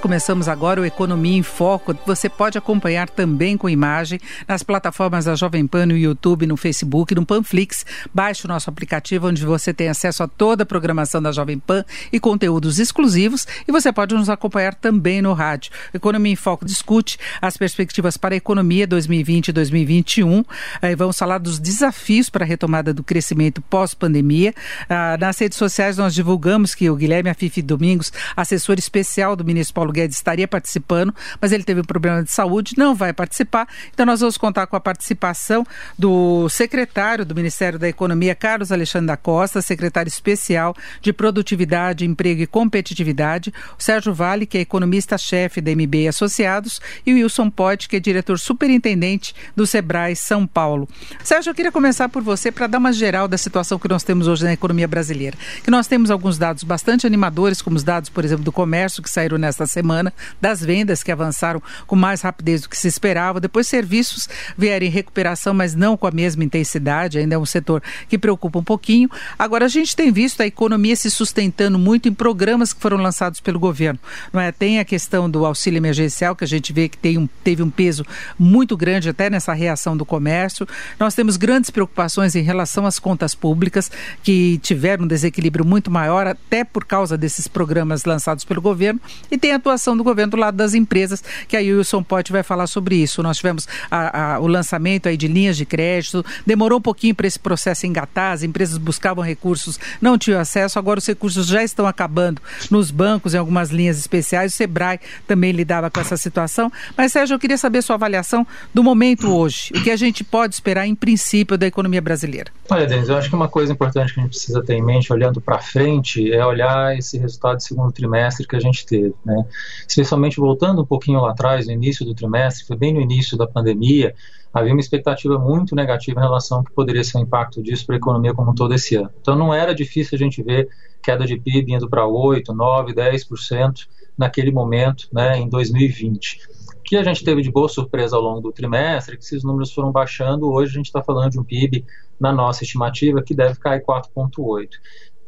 Começamos agora o Economia em Foco. Você pode acompanhar também com imagem nas plataformas da Jovem Pan, no YouTube, no Facebook, no Panflix. Baixe o nosso aplicativo onde você tem acesso a toda a programação da Jovem Pan e conteúdos exclusivos. E você pode nos acompanhar também no rádio. Economia em Foco discute as perspectivas para a economia 2020 e 2021. Aí vamos falar dos desafios para a retomada do crescimento pós-pandemia. Ah, nas redes sociais nós divulgamos que o Guilherme Afife Domingos, assessor especial do ministro Paulo Guedes estaria participando, mas ele teve um problema de saúde, não vai participar. Então nós vamos contar com a participação do secretário do Ministério da Economia, Carlos Alexandre da Costa, secretário especial de Produtividade, Emprego e Competitividade, o Sérgio Vale, que é economista-chefe da MB Associados, e o Wilson Pote, que é diretor superintendente do Sebrae São Paulo. Sérgio, eu queria começar por você para dar uma geral da situação que nós temos hoje na economia brasileira. Que nós temos alguns dados bastante animadores, como os dados, por exemplo, do comércio que saíram nesta semana das vendas que avançaram com mais rapidez do que se esperava. Depois, serviços vieram em recuperação, mas não com a mesma intensidade, ainda é um setor que preocupa um pouquinho. Agora, a gente tem visto a economia se sustentando muito em programas que foram lançados pelo governo. Não é? Tem a questão do auxílio emergencial, que a gente vê que tem um, teve um peso muito grande até nessa reação do comércio. Nós temos grandes preocupações em relação às contas públicas, que tiveram um desequilíbrio muito maior, até por causa desses programas lançados pelo governo. E tem a atuação do governo do lado das empresas, que aí o Wilson Pote vai falar sobre isso. Nós tivemos a, a, o lançamento aí de linhas de crédito, demorou um pouquinho para esse processo engatar, as empresas buscavam recursos, não tinham acesso, agora os recursos já estão acabando nos bancos, em algumas linhas especiais, o Sebrae também lidava com essa situação. Mas, Sérgio, eu queria saber sua avaliação do momento hoje, o que a gente pode esperar em princípio da economia brasileira. Olha, Denis, eu acho que uma coisa importante que a gente precisa ter em mente, olhando para frente, é olhar esse resultado de segundo trimestre que a gente teve. Né? Especialmente voltando um pouquinho lá atrás, no início do trimestre, foi bem no início da pandemia, havia uma expectativa muito negativa em relação ao que poderia ser o impacto disso para a economia como um todo esse ano. Então não era difícil a gente ver queda de PIB indo para 8, 9, 10% naquele momento, né, em 2020. O que a gente teve de boa surpresa ao longo do trimestre é que esses números foram baixando. Hoje a gente está falando de um PIB, na nossa estimativa, que deve cair 4,8.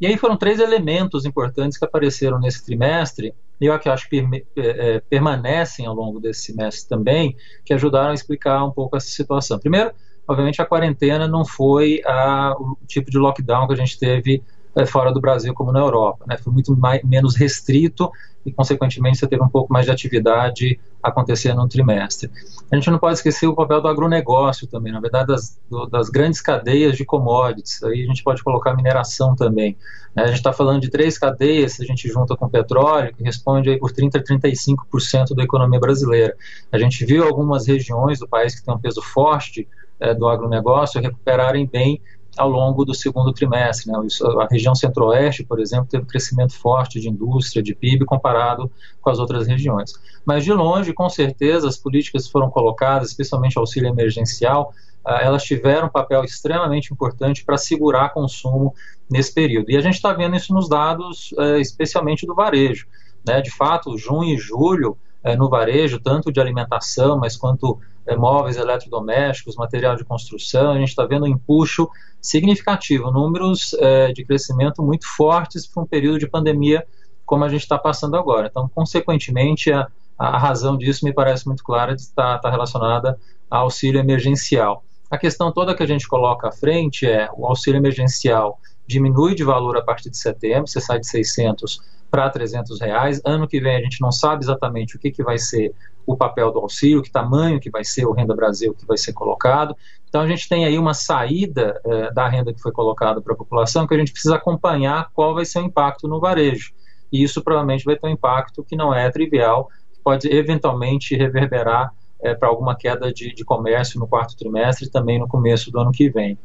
E aí foram três elementos importantes que apareceram nesse trimestre eu que acho que é, é, permanecem ao longo desse semestre também, que ajudaram a explicar um pouco essa situação. Primeiro, obviamente, a quarentena não foi a, o tipo de lockdown que a gente teve fora do Brasil como na Europa. Né? Foi muito mais, menos restrito e, consequentemente, você teve um pouco mais de atividade acontecendo no trimestre. A gente não pode esquecer o papel do agronegócio também, na verdade, das, do, das grandes cadeias de commodities. Aí a gente pode colocar mineração também. Né? A gente está falando de três cadeias, se a gente junta com petróleo, que responde aí por 30% a 35% da economia brasileira. A gente viu algumas regiões do país que têm um peso forte é, do agronegócio recuperarem bem ao longo do segundo trimestre. Né? A região centro-oeste, por exemplo, teve um crescimento forte de indústria, de PIB, comparado com as outras regiões. Mas, de longe, com certeza, as políticas que foram colocadas, especialmente o auxílio emergencial, ah, elas tiveram um papel extremamente importante para segurar consumo nesse período. E a gente está vendo isso nos dados, eh, especialmente do varejo. Né? De fato, junho e julho, eh, no varejo, tanto de alimentação, mas quanto é, móveis eletrodomésticos, material de construção, a gente está vendo um empuxo significativo, números é, de crescimento muito fortes para um período de pandemia como a gente está passando agora. Então, consequentemente, a, a razão disso me parece muito clara de estar, estar relacionada ao auxílio emergencial. A questão toda que a gente coloca à frente é o auxílio emergencial diminui de valor a partir de setembro, você sai de 600 para 300 reais. Ano que vem a gente não sabe exatamente o que, que vai ser o papel do auxílio, que tamanho que vai ser o Renda Brasil que vai ser colocado. Então a gente tem aí uma saída eh, da renda que foi colocada para a população que a gente precisa acompanhar qual vai ser o impacto no varejo. E isso provavelmente vai ter um impacto que não é trivial, que pode eventualmente reverberar eh, para alguma queda de, de comércio no quarto trimestre e também no começo do ano que vem.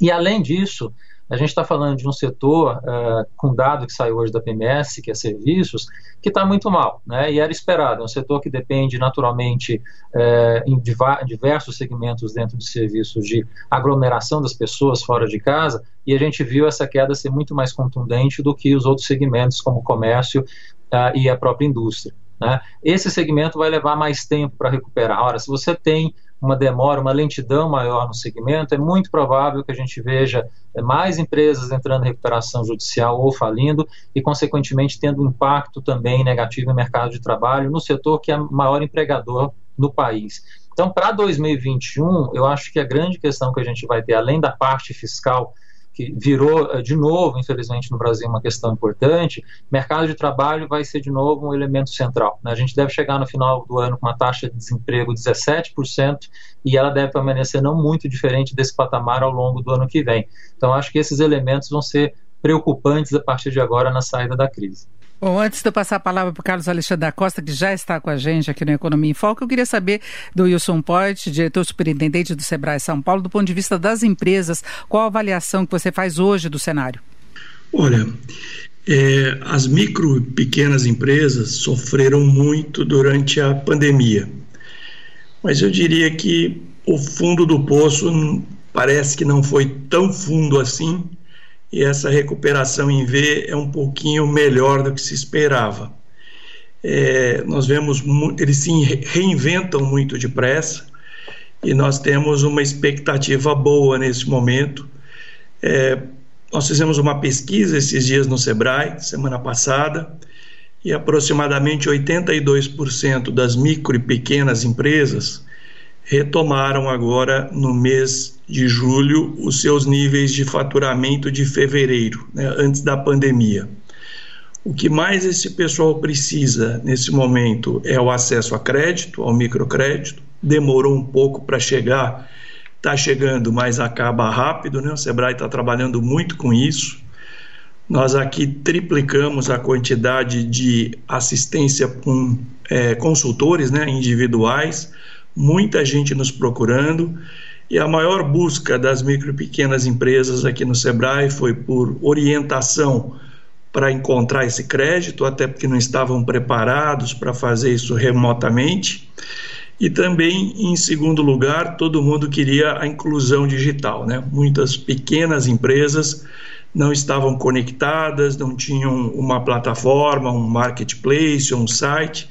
E além disso, a gente está falando de um setor, uh, com dado que saiu hoje da PMS, que é serviços, que está muito mal, né? e era esperado. É um setor que depende naturalmente uh, em diversos segmentos dentro de serviços de aglomeração das pessoas fora de casa, e a gente viu essa queda ser muito mais contundente do que os outros segmentos, como o comércio uh, e a própria indústria. Né? Esse segmento vai levar mais tempo para recuperar. Ora, se você tem uma demora, uma lentidão maior no segmento, é muito provável que a gente veja é, mais empresas entrando em recuperação judicial ou falindo e, consequentemente, tendo um impacto também negativo no mercado de trabalho, no setor que é maior empregador no país. Então, para 2021, eu acho que a grande questão que a gente vai ter, além da parte fiscal que virou eh, de novo, infelizmente, no Brasil uma questão importante, mercado de trabalho vai ser de novo um elemento central. Né? A gente deve chegar no final do ano com uma taxa de desemprego de 17% e ela deve permanecer não muito diferente desse patamar ao longo do ano que vem. Então, acho que esses elementos vão ser preocupantes a partir de agora na saída da crise. Bom, antes de eu passar a palavra para o Carlos Alexandre da Costa, que já está com a gente aqui no Economia em Foco, eu queria saber do Wilson Poit, diretor superintendente do Sebrae São Paulo, do ponto de vista das empresas, qual a avaliação que você faz hoje do cenário? Olha, é, as micro e pequenas empresas sofreram muito durante a pandemia, mas eu diria que o fundo do poço parece que não foi tão fundo assim e essa recuperação em V é um pouquinho melhor do que se esperava. É, nós vemos, eles se reinventam muito depressa e nós temos uma expectativa boa nesse momento. É, nós fizemos uma pesquisa esses dias no Sebrae, semana passada, e aproximadamente 82% das micro e pequenas empresas retomaram agora no mês de julho os seus níveis de faturamento de fevereiro, né, antes da pandemia. O que mais esse pessoal precisa nesse momento é o acesso a crédito, ao microcrédito. Demorou um pouco para chegar, está chegando, mas acaba rápido. Né? O Sebrae está trabalhando muito com isso. Nós aqui triplicamos a quantidade de assistência com é, consultores né, individuais muita gente nos procurando e a maior busca das micro e pequenas empresas aqui no Sebrae foi por orientação para encontrar esse crédito, até porque não estavam preparados para fazer isso remotamente. E também, em segundo lugar, todo mundo queria a inclusão digital. Né? Muitas pequenas empresas não estavam conectadas, não tinham uma plataforma, um marketplace, um site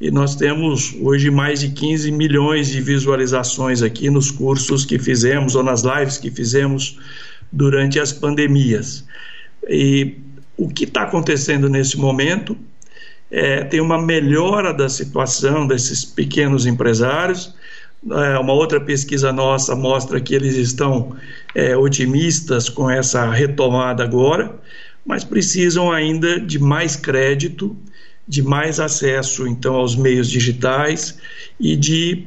e nós temos hoje mais de 15 milhões de visualizações aqui nos cursos que fizemos ou nas lives que fizemos durante as pandemias. E o que está acontecendo nesse momento é, tem uma melhora da situação desses pequenos empresários. É, uma outra pesquisa nossa mostra que eles estão é, otimistas com essa retomada agora, mas precisam ainda de mais crédito de mais acesso então aos meios digitais e de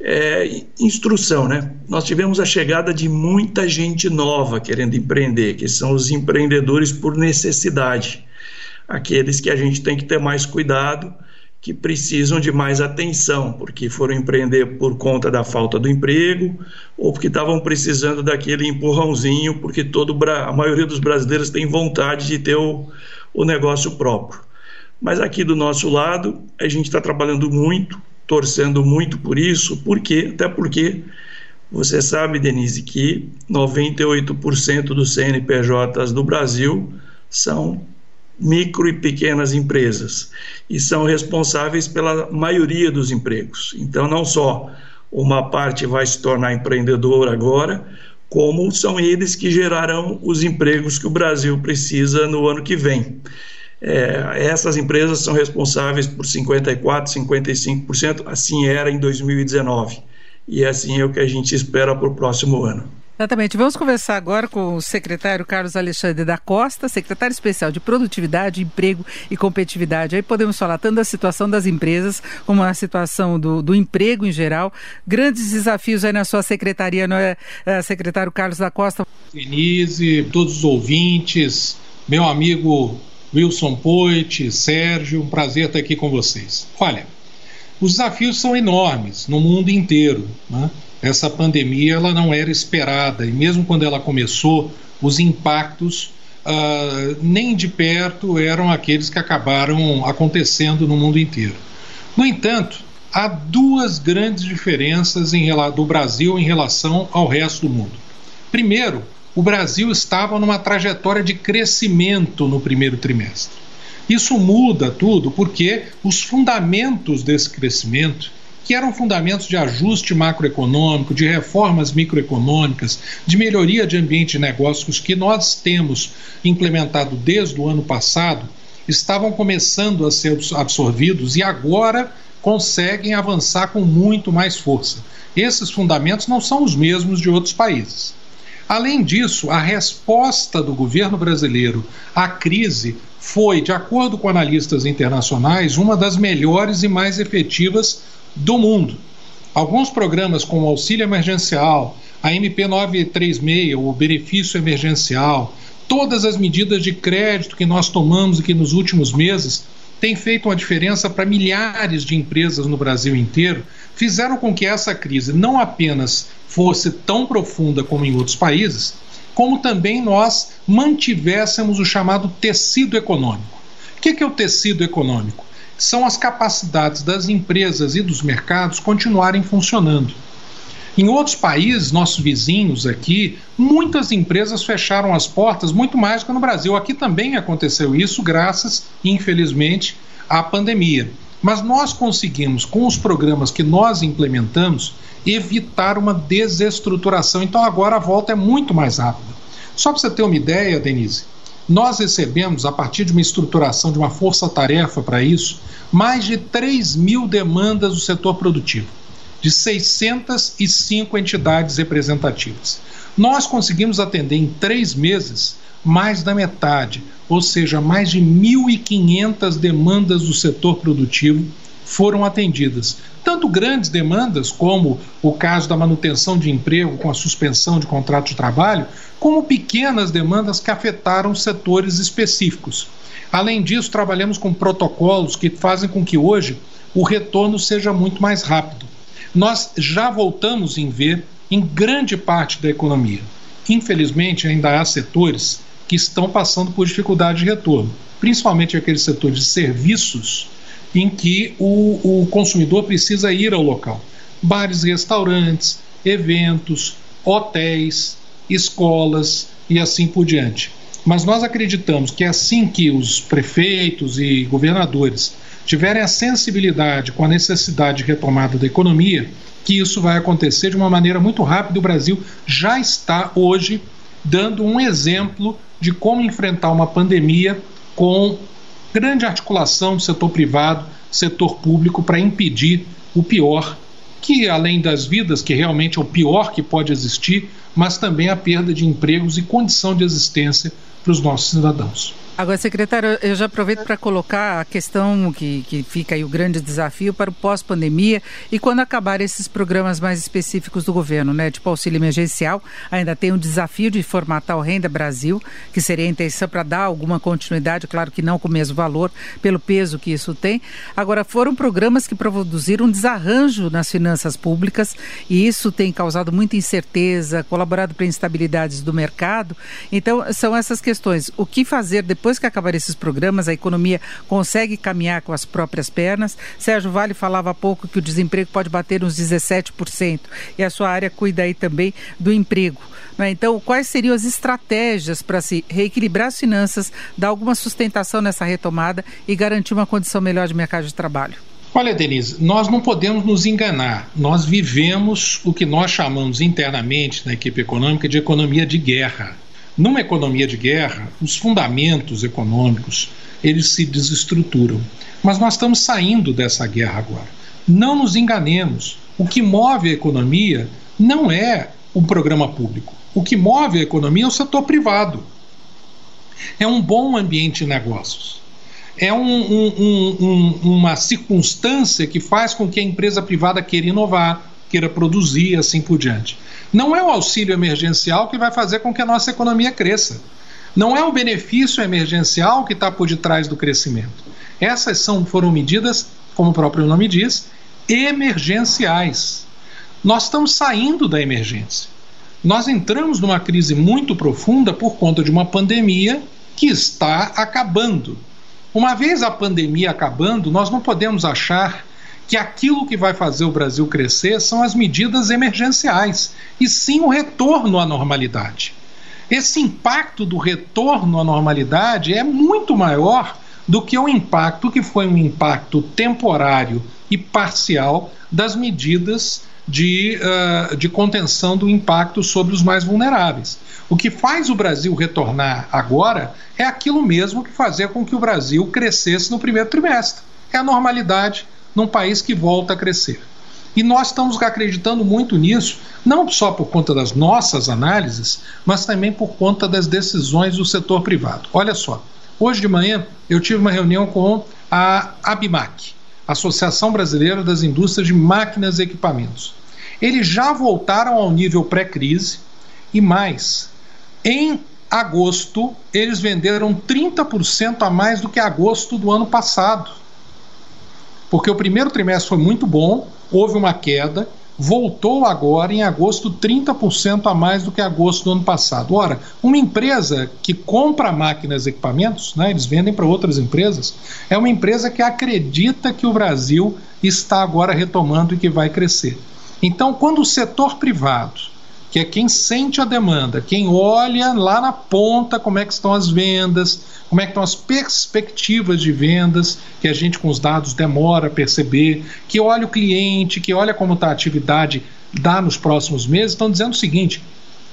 é, instrução, né? Nós tivemos a chegada de muita gente nova querendo empreender, que são os empreendedores por necessidade, aqueles que a gente tem que ter mais cuidado, que precisam de mais atenção, porque foram empreender por conta da falta do emprego ou porque estavam precisando daquele empurrãozinho, porque todo a maioria dos brasileiros tem vontade de ter o, o negócio próprio. Mas aqui do nosso lado, a gente está trabalhando muito, torcendo muito por isso, porque até porque você sabe, Denise, que 98% dos CNPJs do Brasil são micro e pequenas empresas e são responsáveis pela maioria dos empregos. Então, não só uma parte vai se tornar empreendedor agora, como são eles que gerarão os empregos que o Brasil precisa no ano que vem. É, essas empresas são responsáveis por 54%, 55%, assim era em 2019. E assim é o que a gente espera para o próximo ano. Exatamente. Vamos conversar agora com o secretário Carlos Alexandre da Costa, secretário especial de Produtividade, Emprego e Competitividade. Aí podemos falar tanto da situação das empresas como a situação do, do emprego em geral. Grandes desafios aí na sua secretaria, não é, é secretário Carlos da Costa? Denise, todos os ouvintes, meu amigo Wilson Poit, Sérgio, um prazer estar aqui com vocês. Olha, os desafios são enormes no mundo inteiro. Né? essa pandemia ela não era esperada e mesmo quando ela começou, os impactos uh, nem de perto eram aqueles que acabaram acontecendo no mundo inteiro. No entanto, há duas grandes diferenças em, do Brasil em relação ao resto do mundo. Primeiro, o Brasil estava numa trajetória de crescimento no primeiro trimestre. Isso muda tudo porque os fundamentos desse crescimento que eram fundamentos de ajuste macroeconômico, de reformas microeconômicas, de melhoria de ambiente de negócios que nós temos implementado desde o ano passado, estavam começando a ser absorvidos e agora conseguem avançar com muito mais força. Esses fundamentos não são os mesmos de outros países. Além disso, a resposta do governo brasileiro à crise foi, de acordo com analistas internacionais, uma das melhores e mais efetivas do mundo. Alguns programas, como o Auxílio Emergencial, a MP 936, o Benefício Emergencial, todas as medidas de crédito que nós tomamos aqui nos últimos meses têm feito uma diferença para milhares de empresas no Brasil inteiro, fizeram com que essa crise não apenas fosse tão profunda como em outros países, como também nós mantivéssemos o chamado tecido econômico. O que é o tecido econômico? são as capacidades das empresas e dos mercados continuarem funcionando. Em outros países, nossos vizinhos aqui, muitas empresas fecharam as portas muito mais do que no Brasil. Aqui também aconteceu isso, graças, infelizmente, à pandemia. Mas nós conseguimos, com os programas que nós implementamos, evitar uma desestruturação. Então agora a volta é muito mais rápida. Só para você ter uma ideia, Denise, nós recebemos, a partir de uma estruturação de uma força-tarefa para isso, mais de 3 mil demandas do setor produtivo, de 605 entidades representativas. Nós conseguimos atender em três meses mais da metade, ou seja, mais de 1.500 demandas do setor produtivo foram atendidas. Tanto grandes demandas, como o caso da manutenção de emprego com a suspensão de contrato de trabalho, como pequenas demandas que afetaram setores específicos. Além disso, trabalhamos com protocolos que fazem com que hoje o retorno seja muito mais rápido. Nós já voltamos em ver em grande parte da economia. Infelizmente, ainda há setores que estão passando por dificuldade de retorno, principalmente aqueles setores de serviços em que o, o consumidor precisa ir ao local. Bares restaurantes, eventos, hotéis, escolas e assim por diante. Mas nós acreditamos que assim que os prefeitos e governadores tiverem a sensibilidade com a necessidade de retomada da economia, que isso vai acontecer de uma maneira muito rápida. O Brasil já está hoje dando um exemplo de como enfrentar uma pandemia com grande articulação setor privado, setor público, para impedir o pior, que além das vidas, que realmente é o pior que pode existir, mas também a perda de empregos e condição de existência para os nossos cidadãos. Agora, secretário, eu já aproveito para colocar a questão que, que fica aí o grande desafio para o pós-pandemia e quando acabar esses programas mais específicos do governo, né? Tipo auxílio emergencial, ainda tem o desafio de formatar o Renda Brasil, que seria a intenção para dar alguma continuidade, claro que não com o mesmo valor, pelo peso que isso tem. Agora, foram programas que produziram um desarranjo nas finanças públicas e isso tem causado muita incerteza, colaborado para instabilidades do mercado. Então, são essas questões. O que fazer depois depois que acabar esses programas, a economia consegue caminhar com as próprias pernas. Sérgio Vale falava há pouco que o desemprego pode bater uns 17%, e a sua área cuida aí também do emprego. Né? Então, quais seriam as estratégias para se reequilibrar as finanças, dar alguma sustentação nessa retomada e garantir uma condição melhor de mercado de trabalho? Olha, Denise, nós não podemos nos enganar. Nós vivemos o que nós chamamos internamente na equipe econômica de economia de guerra. Numa economia de guerra, os fundamentos econômicos eles se desestruturam. Mas nós estamos saindo dessa guerra agora. Não nos enganemos. O que move a economia não é o programa público. O que move a economia é o setor privado. É um bom ambiente de negócios. É um, um, um, uma circunstância que faz com que a empresa privada queira inovar, queira produzir assim por diante. Não é o auxílio emergencial que vai fazer com que a nossa economia cresça. Não é o benefício emergencial que está por detrás do crescimento. Essas são, foram medidas, como o próprio nome diz, emergenciais. nós estamos saindo da emergência. Nós entramos numa crise muito profunda por conta de uma pandemia que está acabando. Uma vez a pandemia acabando, nós não podemos achar que aquilo que vai fazer o Brasil crescer são as medidas emergenciais, e sim o retorno à normalidade. Esse impacto do retorno à normalidade é muito maior do que o impacto que foi um impacto temporário e parcial das medidas de, uh, de contenção do impacto sobre os mais vulneráveis. O que faz o Brasil retornar agora é aquilo mesmo que fazia com que o Brasil crescesse no primeiro trimestre. É a normalidade num país que volta a crescer. E nós estamos acreditando muito nisso, não só por conta das nossas análises, mas também por conta das decisões do setor privado. Olha só, hoje de manhã eu tive uma reunião com a ABMAC, Associação Brasileira das Indústrias de Máquinas e Equipamentos. Eles já voltaram ao nível pré-crise e mais. Em agosto, eles venderam 30% a mais do que agosto do ano passado porque o primeiro trimestre foi muito bom, houve uma queda, voltou agora em agosto 30% a mais do que agosto do ano passado. Ora, uma empresa que compra máquinas e equipamentos, né, eles vendem para outras empresas, é uma empresa que acredita que o Brasil está agora retomando e que vai crescer. Então, quando o setor privado que é quem sente a demanda, quem olha lá na ponta como é que estão as vendas, como é que estão as perspectivas de vendas, que a gente com os dados demora a perceber, que olha o cliente, que olha como está a atividade dá nos próximos meses, estão dizendo o seguinte: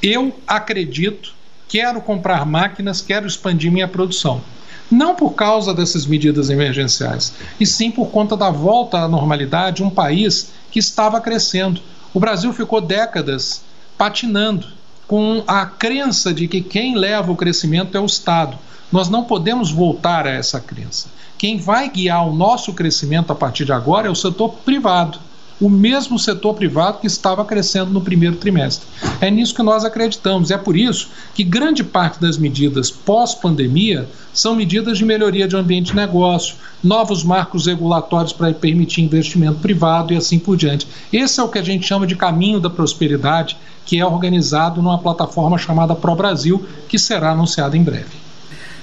eu acredito, quero comprar máquinas, quero expandir minha produção. Não por causa dessas medidas emergenciais, e sim por conta da volta à normalidade, um país que estava crescendo. O Brasil ficou décadas patinando com a crença de que quem leva o crescimento é o Estado. Nós não podemos voltar a essa crença. Quem vai guiar o nosso crescimento a partir de agora é o setor privado o mesmo setor privado que estava crescendo no primeiro trimestre. É nisso que nós acreditamos. É por isso que grande parte das medidas pós-pandemia são medidas de melhoria de ambiente de negócio, novos marcos regulatórios para permitir investimento privado e assim por diante. Esse é o que a gente chama de caminho da prosperidade, que é organizado numa plataforma chamada Pro Brasil, que será anunciada em breve.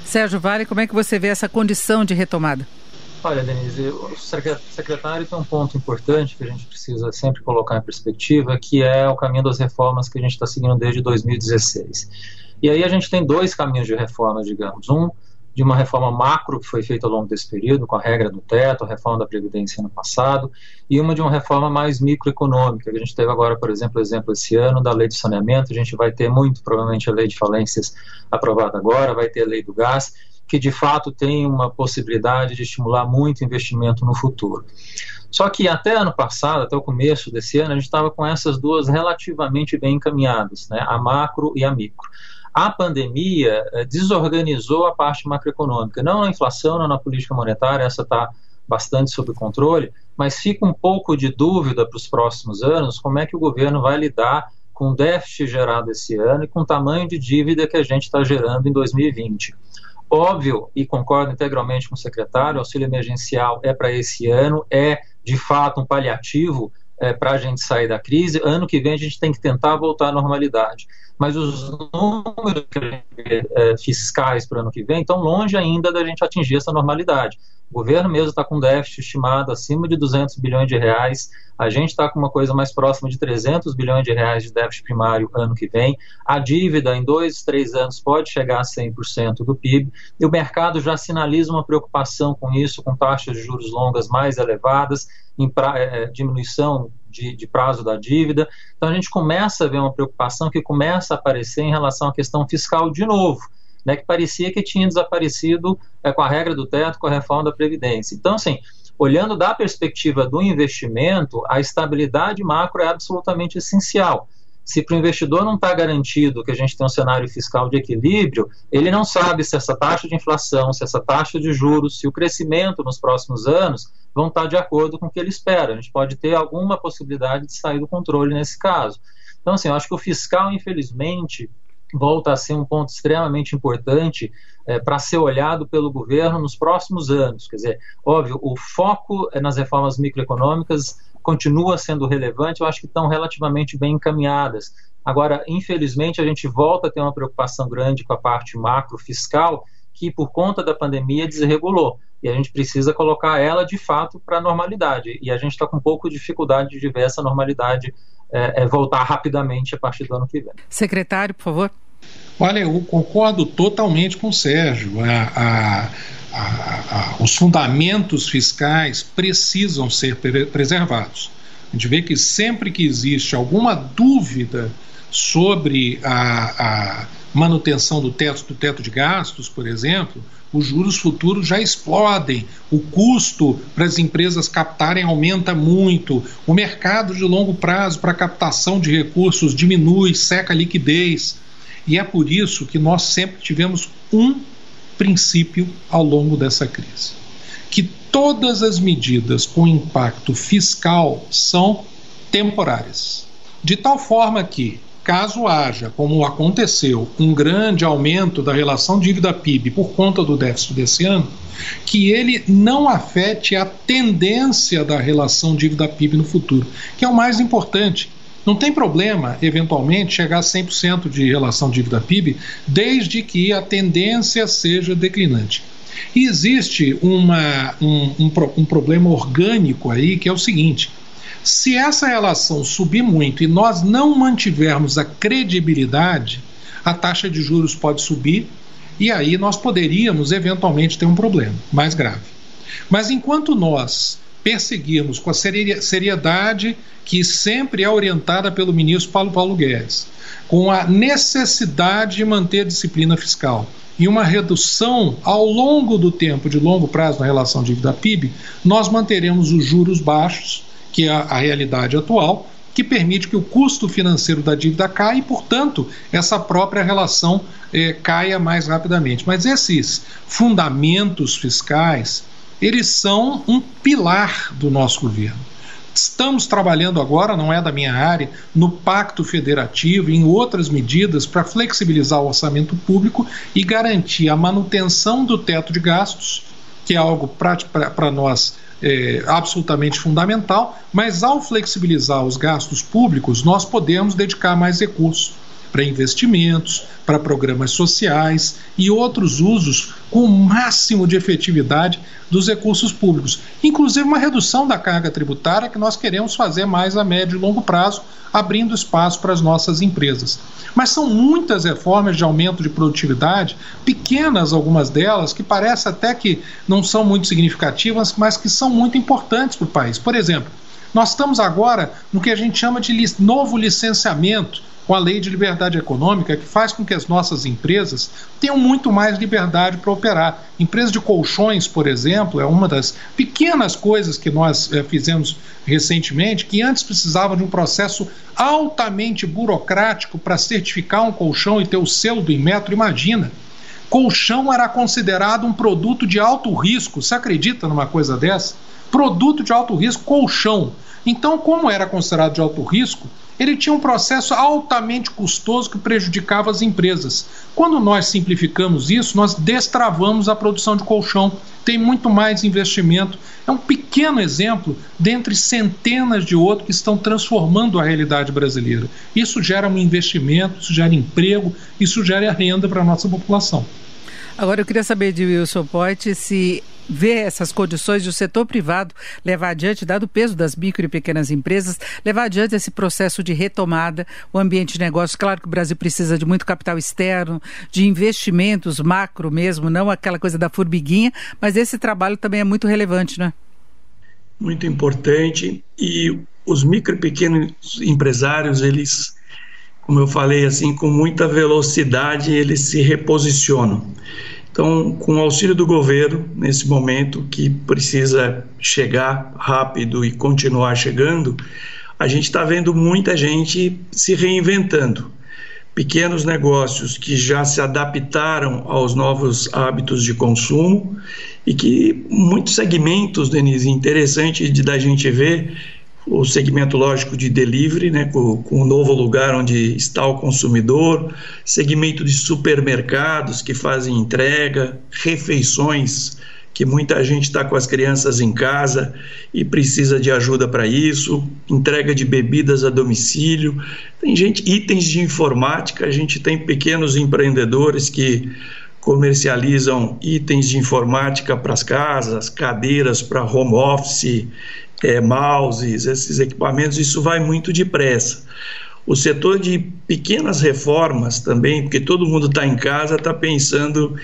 Sérgio Vale, como é que você vê essa condição de retomada? Olha, Denise, o secretário tem um ponto importante que a gente precisa sempre colocar em perspectiva, que é o caminho das reformas que a gente está seguindo desde 2016. E aí a gente tem dois caminhos de reforma, digamos. Um de uma reforma macro que foi feita ao longo desse período, com a regra do teto, a reforma da Previdência no passado, e uma de uma reforma mais microeconômica, que a gente teve agora, por exemplo, exemplo esse ano da lei de saneamento, a gente vai ter muito provavelmente a lei de falências aprovada agora, vai ter a lei do gás, que de fato tem uma possibilidade de estimular muito investimento no futuro. Só que até ano passado, até o começo desse ano, a gente estava com essas duas relativamente bem encaminhadas, né, a macro e a micro. A pandemia eh, desorganizou a parte macroeconômica, não na inflação, não na política monetária, essa está bastante sob controle, mas fica um pouco de dúvida para os próximos anos como é que o governo vai lidar com o déficit gerado esse ano e com o tamanho de dívida que a gente está gerando em 2020. Óbvio, e concordo integralmente com o secretário, o auxílio emergencial é para esse ano, é de fato um paliativo é, para a gente sair da crise. Ano que vem a gente tem que tentar voltar à normalidade. Mas os números é, fiscais para o ano que vem estão longe ainda da gente atingir essa normalidade. O governo mesmo está com déficit estimado acima de 200 bilhões de reais. A gente está com uma coisa mais próxima de 300 bilhões de reais de déficit primário ano que vem. A dívida em dois, três anos pode chegar a 100% do PIB. E o mercado já sinaliza uma preocupação com isso, com taxas de juros longas mais elevadas, pra, é, diminuição de, de, prazo da dívida. Então a gente começa a ver uma preocupação que começa a aparecer em relação à questão fiscal de novo né, que parecia que tinha desaparecido é, com a regra do teto, com a reforma da Previdência. Então, assim, olhando da perspectiva do investimento, a estabilidade macro é absolutamente essencial. Se para o investidor não está garantido que a gente tem um cenário fiscal de equilíbrio, ele não sabe se essa taxa de inflação, se essa taxa de juros, se o crescimento nos próximos anos vão estar de acordo com o que ele espera. A gente pode ter alguma possibilidade de sair do controle nesse caso. Então, assim, eu acho que o fiscal, infelizmente, volta a ser um ponto extremamente importante é, para ser olhado pelo governo nos próximos anos. Quer dizer, óbvio, o foco é nas reformas microeconômicas continua sendo relevante, eu acho que estão relativamente bem encaminhadas. Agora, infelizmente, a gente volta a ter uma preocupação grande com a parte macro fiscal, que por conta da pandemia desregulou. E a gente precisa colocar ela de fato para a normalidade. E a gente está com um pouco de dificuldade de ver essa normalidade é, é, voltar rapidamente a partir do ano que vem. Secretário, por favor. Olha, eu concordo totalmente com o Sérgio. A, a, a, os fundamentos fiscais precisam ser preservados. A gente vê que sempre que existe alguma dúvida sobre a, a manutenção do teto, do teto de gastos, por exemplo, os juros futuros já explodem, o custo para as empresas captarem aumenta muito, o mercado de longo prazo para captação de recursos diminui, seca a liquidez. E é por isso que nós sempre tivemos um princípio ao longo dessa crise: que todas as medidas com impacto fiscal são temporárias. De tal forma que Caso haja, como aconteceu, um grande aumento da relação dívida-PIB por conta do déficit desse ano, que ele não afete a tendência da relação dívida-PIB no futuro, que é o mais importante. Não tem problema, eventualmente, chegar a 100% de relação dívida-PIB, desde que a tendência seja declinante. E existe uma, um, um, um problema orgânico aí, que é o seguinte: se essa relação subir muito e nós não mantivermos a credibilidade, a taxa de juros pode subir e aí nós poderíamos eventualmente ter um problema mais grave. Mas enquanto nós perseguirmos com a seriedade que sempre é orientada pelo ministro Paulo Paulo Guedes, com a necessidade de manter disciplina fiscal e uma redução ao longo do tempo, de longo prazo, na relação dívida-PIB, nós manteremos os juros baixos que é a realidade atual, que permite que o custo financeiro da dívida caia e, portanto, essa própria relação eh, caia mais rapidamente. Mas esses fundamentos fiscais, eles são um pilar do nosso governo. Estamos trabalhando agora, não é da minha área, no Pacto Federativo e em outras medidas para flexibilizar o orçamento público e garantir a manutenção do teto de gastos, que é algo para nós é, absolutamente fundamental, mas ao flexibilizar os gastos públicos, nós podemos dedicar mais recursos para investimentos, para programas sociais e outros usos com o máximo de efetividade dos recursos públicos, inclusive uma redução da carga tributária que nós queremos fazer mais a médio e longo prazo, abrindo espaço para as nossas empresas. Mas são muitas reformas de aumento de produtividade, pequenas algumas delas, que parece até que não são muito significativas, mas que são muito importantes para o país. Por exemplo, nós estamos agora no que a gente chama de novo licenciamento com a lei de liberdade econômica, que faz com que as nossas empresas tenham muito mais liberdade para operar. Empresa de colchões, por exemplo, é uma das pequenas coisas que nós é, fizemos recentemente, que antes precisava de um processo altamente burocrático para certificar um colchão e ter o selo do Inmetro. Imagina! Colchão era considerado um produto de alto risco. Você acredita numa coisa dessa? Produto de alto risco, colchão. Então, como era considerado de alto risco, ele tinha um processo altamente custoso que prejudicava as empresas. Quando nós simplificamos isso, nós destravamos a produção de colchão, tem muito mais investimento. É um pequeno exemplo dentre centenas de outros que estão transformando a realidade brasileira. Isso gera um investimento, isso gera emprego, isso gera renda para a nossa população. Agora eu queria saber de Wilson Poit se ver essas condições de o setor privado levar adiante, dado o peso das micro e pequenas empresas, levar adiante esse processo de retomada, o ambiente de negócio. Claro que o Brasil precisa de muito capital externo, de investimentos macro mesmo, não aquela coisa da formiguinha, mas esse trabalho também é muito relevante, né? Muito importante e os micro e pequenos empresários, eles, como eu falei assim, com muita velocidade, eles se reposicionam. Então, com o auxílio do governo, nesse momento que precisa chegar rápido e continuar chegando, a gente está vendo muita gente se reinventando. Pequenos negócios que já se adaptaram aos novos hábitos de consumo e que muitos segmentos, Denise, interessante de da gente ver o segmento lógico de delivery, né, com, com o novo lugar onde está o consumidor, segmento de supermercados que fazem entrega, refeições que muita gente está com as crianças em casa e precisa de ajuda para isso, entrega de bebidas a domicílio, tem gente, itens de informática, a gente tem pequenos empreendedores que comercializam itens de informática para as casas, cadeiras para home office, é, mouses, esses equipamentos, isso vai muito depressa. O setor de pequenas reformas também, porque todo mundo está em casa, está pensando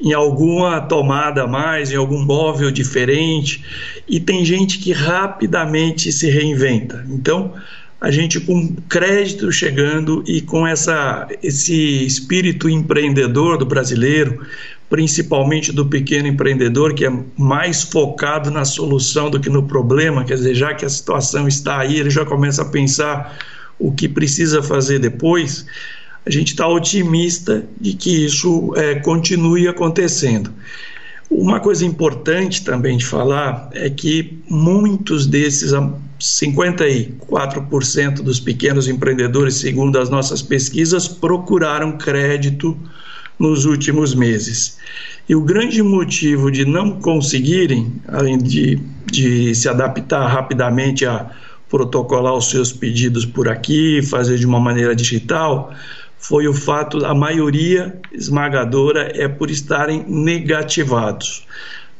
em alguma tomada a mais, em algum móvel diferente, e tem gente que rapidamente se reinventa. Então, a gente com crédito chegando e com essa, esse espírito empreendedor do brasileiro, principalmente do pequeno empreendedor, que é mais focado na solução do que no problema, quer dizer, já que a situação está aí, ele já começa a pensar o que precisa fazer depois, a gente está otimista de que isso é, continue acontecendo. Uma coisa importante também de falar é que muitos desses, 54% dos pequenos empreendedores, segundo as nossas pesquisas, procuraram crédito nos últimos meses. E o grande motivo de não conseguirem, além de, de se adaptar rapidamente a protocolar os seus pedidos por aqui, fazer de uma maneira digital, foi o fato, a maioria esmagadora é por estarem negativados.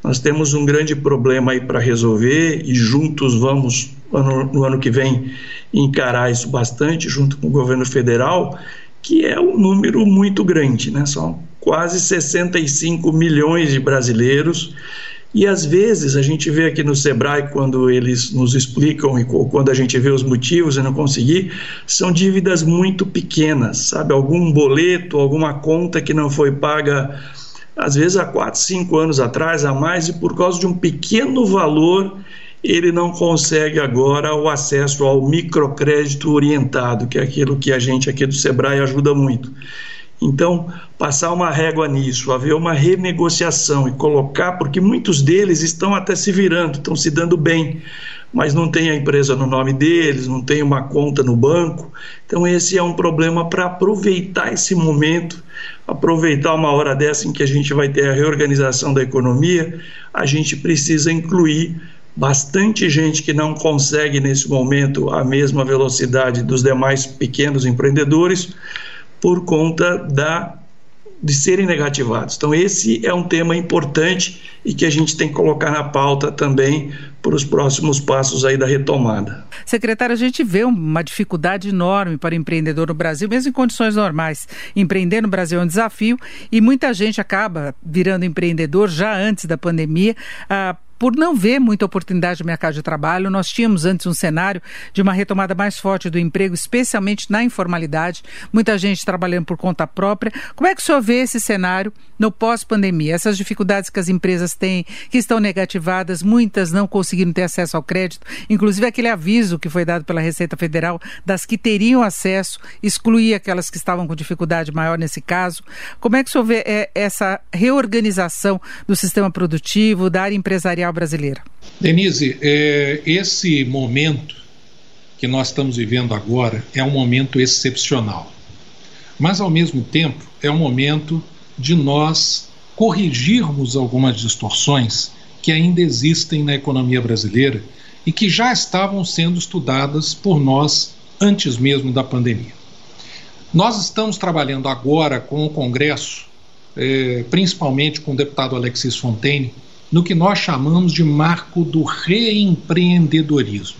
Nós temos um grande problema aí para resolver e juntos vamos, no ano que vem, encarar isso bastante, junto com o governo federal, que é um número muito grande, né? São quase 65 milhões de brasileiros e às vezes a gente vê aqui no Sebrae, quando eles nos explicam e quando a gente vê os motivos e não conseguir, são dívidas muito pequenas, sabe? Algum boleto, alguma conta que não foi paga, às vezes há 4, 5 anos atrás, a mais, e por causa de um pequeno valor, ele não consegue agora o acesso ao microcrédito orientado, que é aquilo que a gente aqui do Sebrae ajuda muito. Então, passar uma régua nisso, haver uma renegociação e colocar, porque muitos deles estão até se virando, estão se dando bem, mas não tem a empresa no nome deles, não tem uma conta no banco. Então, esse é um problema para aproveitar esse momento, aproveitar uma hora dessa em que a gente vai ter a reorganização da economia, a gente precisa incluir bastante gente que não consegue nesse momento a mesma velocidade dos demais pequenos empreendedores por conta da de serem negativados. Então, esse é um tema importante e que a gente tem que colocar na pauta também para os próximos passos aí da retomada. Secretário, a gente vê uma dificuldade enorme para o empreendedor no Brasil, mesmo em condições normais. Empreender no Brasil é um desafio e muita gente acaba virando empreendedor já antes da pandemia. Ah, por não ver muita oportunidade no mercado de trabalho, nós tínhamos antes um cenário de uma retomada mais forte do emprego, especialmente na informalidade, muita gente trabalhando por conta própria. Como é que o senhor vê esse cenário no pós-pandemia? Essas dificuldades que as empresas têm, que estão negativadas, muitas não conseguiram ter acesso ao crédito, inclusive aquele aviso que foi dado pela Receita Federal das que teriam acesso, excluir aquelas que estavam com dificuldade maior nesse caso. Como é que o senhor vê é, essa reorganização do sistema produtivo, da área empresarial brasileira. Denise, é, esse momento que nós estamos vivendo agora é um momento excepcional. Mas, ao mesmo tempo, é um momento de nós corrigirmos algumas distorções que ainda existem na economia brasileira e que já estavam sendo estudadas por nós antes mesmo da pandemia. Nós estamos trabalhando agora com o Congresso, eh, principalmente com o deputado Alexis Fontaine, no que nós chamamos de marco do reempreendedorismo.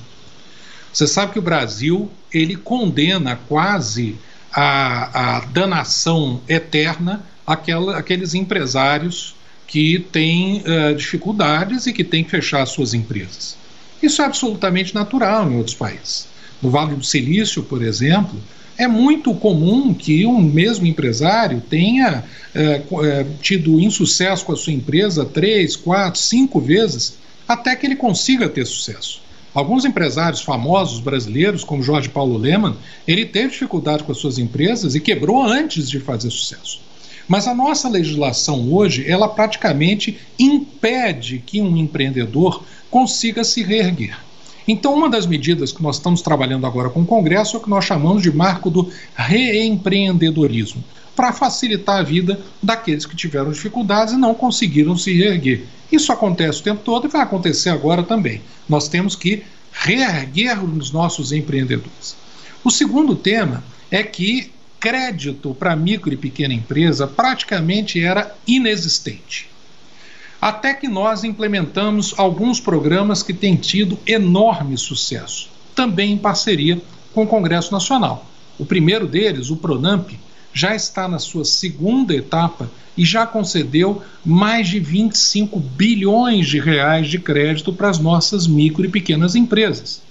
Você sabe que o Brasil ele condena quase a, a danação eterna aquela, aqueles empresários que têm uh, dificuldades e que têm que fechar suas empresas. Isso é absolutamente natural em outros países. No Vale do Silício, por exemplo, é muito comum que um mesmo empresário tenha é, é, tido insucesso com a sua empresa três, quatro, cinco vezes até que ele consiga ter sucesso. Alguns empresários famosos brasileiros, como Jorge Paulo Leman, ele teve dificuldade com as suas empresas e quebrou antes de fazer sucesso. Mas a nossa legislação hoje, ela praticamente impede que um empreendedor consiga se reerguer. Então, uma das medidas que nós estamos trabalhando agora com o Congresso é o que nós chamamos de marco do reempreendedorismo. para facilitar a vida daqueles que tiveram dificuldades e não conseguiram se reerguer. Isso acontece o tempo todo e vai acontecer agora também. Nós temos que reerguer os nossos empreendedores. O segundo tema é que crédito para micro e pequena empresa praticamente era inexistente. Até que nós implementamos alguns programas que têm tido enorme sucesso, também em parceria com o Congresso Nacional. O primeiro deles, o Pronamp, já está na sua segunda etapa e já concedeu mais de 25 bilhões de reais de crédito para as nossas micro e pequenas empresas.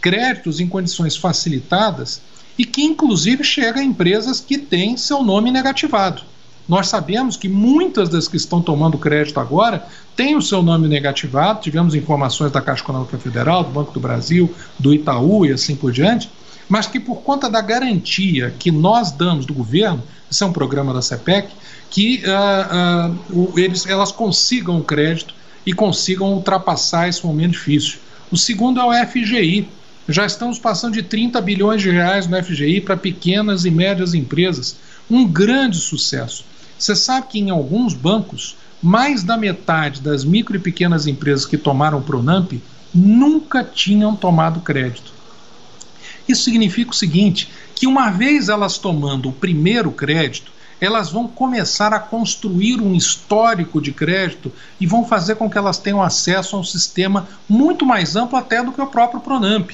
Créditos em condições facilitadas e que inclusive chega a empresas que têm seu nome negativado. Nós sabemos que muitas das que estão tomando crédito agora têm o seu nome negativado, tivemos informações da Caixa Econômica Federal, do Banco do Brasil, do Itaú e assim por diante, mas que por conta da garantia que nós damos do governo, isso é um programa da CEPEC, que uh, uh, eles, elas consigam o crédito e consigam ultrapassar esse momento difícil. O segundo é o FGI, já estamos passando de 30 bilhões de reais no FGI para pequenas e médias empresas. Um grande sucesso. Você sabe que em alguns bancos, mais da metade das micro e pequenas empresas que tomaram o Pronamp nunca tinham tomado crédito. Isso significa o seguinte: que uma vez elas tomando o primeiro crédito, elas vão começar a construir um histórico de crédito e vão fazer com que elas tenham acesso a um sistema muito mais amplo até do que o próprio Pronamp.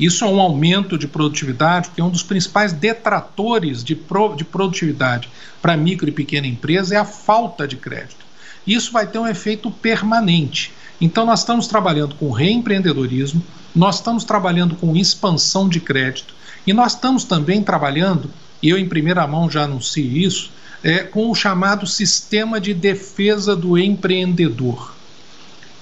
Isso é um aumento de produtividade, que é um dos principais detratores de, pro, de produtividade para micro e pequena empresa é a falta de crédito. Isso vai ter um efeito permanente. Então, nós estamos trabalhando com reempreendedorismo, nós estamos trabalhando com expansão de crédito e nós estamos também trabalhando, e eu em primeira mão já anuncio isso, é, com o chamado sistema de defesa do empreendedor.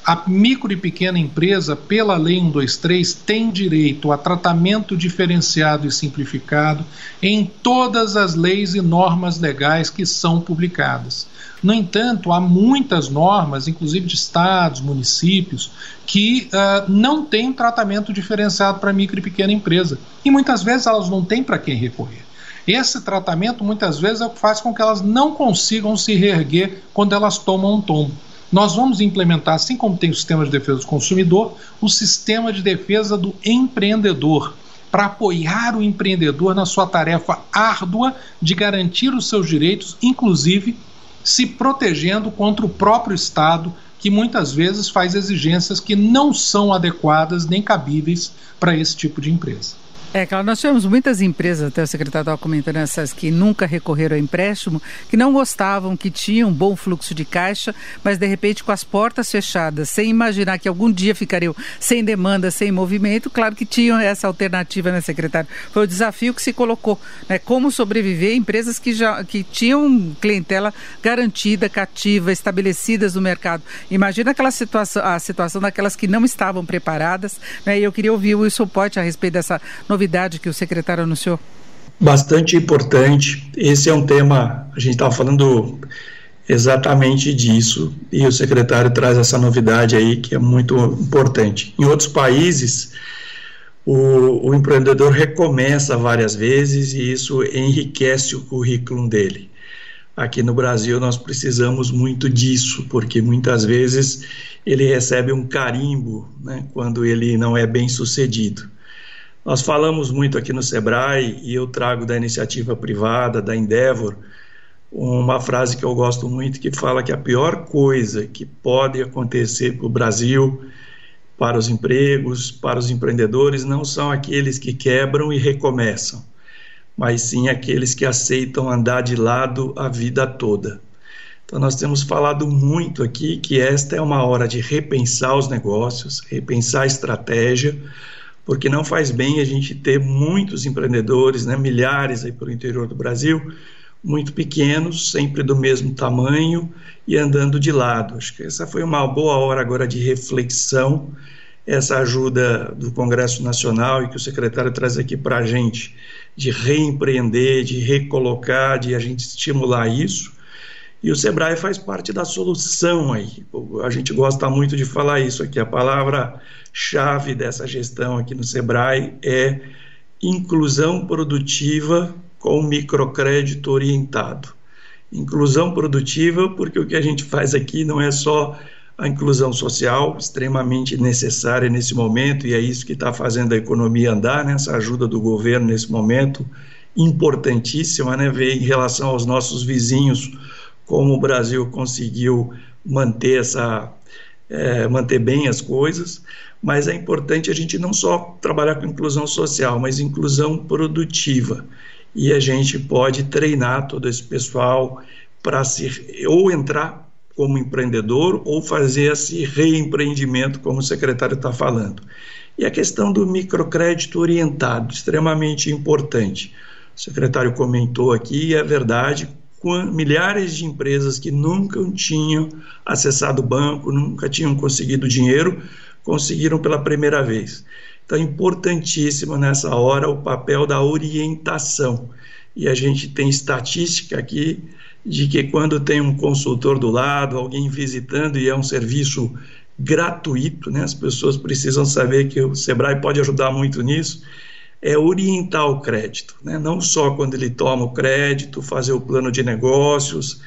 A micro e pequena empresa, pela Lei 123, tem direito a tratamento diferenciado e simplificado em todas as leis e normas legais que são publicadas. No entanto, há muitas normas, inclusive de estados, municípios, que uh, não têm tratamento diferenciado para micro e pequena empresa. E muitas vezes elas não têm para quem recorrer. Esse tratamento muitas vezes é o que faz com que elas não consigam se reerguer quando elas tomam um tombo nós vamos implementar, assim como tem o sistema de defesa do consumidor, o sistema de defesa do empreendedor, para apoiar o empreendedor na sua tarefa árdua de garantir os seus direitos, inclusive se protegendo contra o próprio Estado, que muitas vezes faz exigências que não são adequadas nem cabíveis para esse tipo de empresa. É, claro, nós tivemos muitas empresas, até o secretário estava comentando essas que nunca recorreram ao empréstimo, que não gostavam, que tinham um bom fluxo de caixa, mas de repente com as portas fechadas, sem imaginar que algum dia ficariam sem demanda, sem movimento, claro que tinham essa alternativa, né, secretário? Foi o desafio que se colocou, né? Como sobreviver empresas que já que tinham clientela garantida, cativa, estabelecidas no mercado. Imagina aquela situação, a situação daquelas que não estavam preparadas, né? E eu queria ouvir o suporte a respeito dessa novidade que o secretário anunciou? Bastante importante. Esse é um tema, a gente estava falando exatamente disso, e o secretário traz essa novidade aí que é muito importante. Em outros países, o, o empreendedor recomeça várias vezes e isso enriquece o currículo dele. Aqui no Brasil nós precisamos muito disso, porque muitas vezes ele recebe um carimbo né, quando ele não é bem sucedido. Nós falamos muito aqui no Sebrae e eu trago da iniciativa privada, da Endeavor, uma frase que eu gosto muito que fala que a pior coisa que pode acontecer para o Brasil, para os empregos, para os empreendedores, não são aqueles que quebram e recomeçam, mas sim aqueles que aceitam andar de lado a vida toda. Então, nós temos falado muito aqui que esta é uma hora de repensar os negócios, repensar a estratégia, porque não faz bem a gente ter muitos empreendedores, né, milhares aí pelo interior do Brasil, muito pequenos, sempre do mesmo tamanho e andando de lado. Acho que essa foi uma boa hora agora de reflexão, essa ajuda do Congresso Nacional e que o secretário traz aqui para a gente, de reempreender, de recolocar, de a gente estimular isso. E o Sebrae faz parte da solução aí. A gente gosta muito de falar isso aqui. A palavra chave dessa gestão aqui no Sebrae é inclusão produtiva com microcrédito orientado. Inclusão produtiva, porque o que a gente faz aqui não é só a inclusão social, extremamente necessária nesse momento, e é isso que está fazendo a economia andar, né? essa ajuda do governo nesse momento, importantíssima, né? ver em relação aos nossos vizinhos como o Brasil conseguiu manter essa é, manter bem as coisas, mas é importante a gente não só trabalhar com inclusão social, mas inclusão produtiva. E a gente pode treinar todo esse pessoal para se ou entrar como empreendedor ou fazer esse reempreendimento, como o secretário está falando. E a questão do microcrédito orientado, extremamente importante. O secretário comentou aqui, e é verdade, milhares de empresas que nunca tinham acessado o banco, nunca tinham conseguido dinheiro, conseguiram pela primeira vez. Então, é importantíssimo nessa hora o papel da orientação. E a gente tem estatística aqui de que quando tem um consultor do lado, alguém visitando e é um serviço gratuito, né? as pessoas precisam saber que o Sebrae pode ajudar muito nisso é orientar o crédito, né? não só quando ele toma o crédito, fazer o plano de negócios,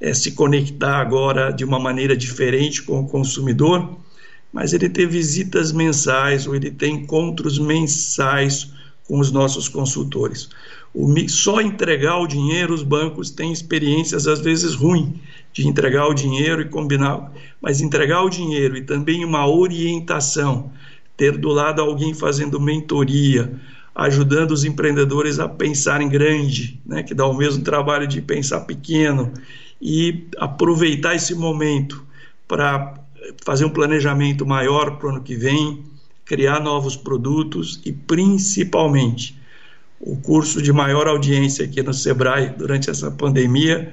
é, se conectar agora de uma maneira diferente com o consumidor, mas ele ter visitas mensais ou ele ter encontros mensais com os nossos consultores. O, só entregar o dinheiro, os bancos têm experiências às vezes ruins de entregar o dinheiro e combinar, mas entregar o dinheiro e também uma orientação, ter do lado alguém fazendo mentoria, ajudando os empreendedores a pensarem grande, né, que dá o mesmo trabalho de pensar pequeno e aproveitar esse momento para fazer um planejamento maior para o ano que vem, criar novos produtos e principalmente o curso de maior audiência aqui no Sebrae durante essa pandemia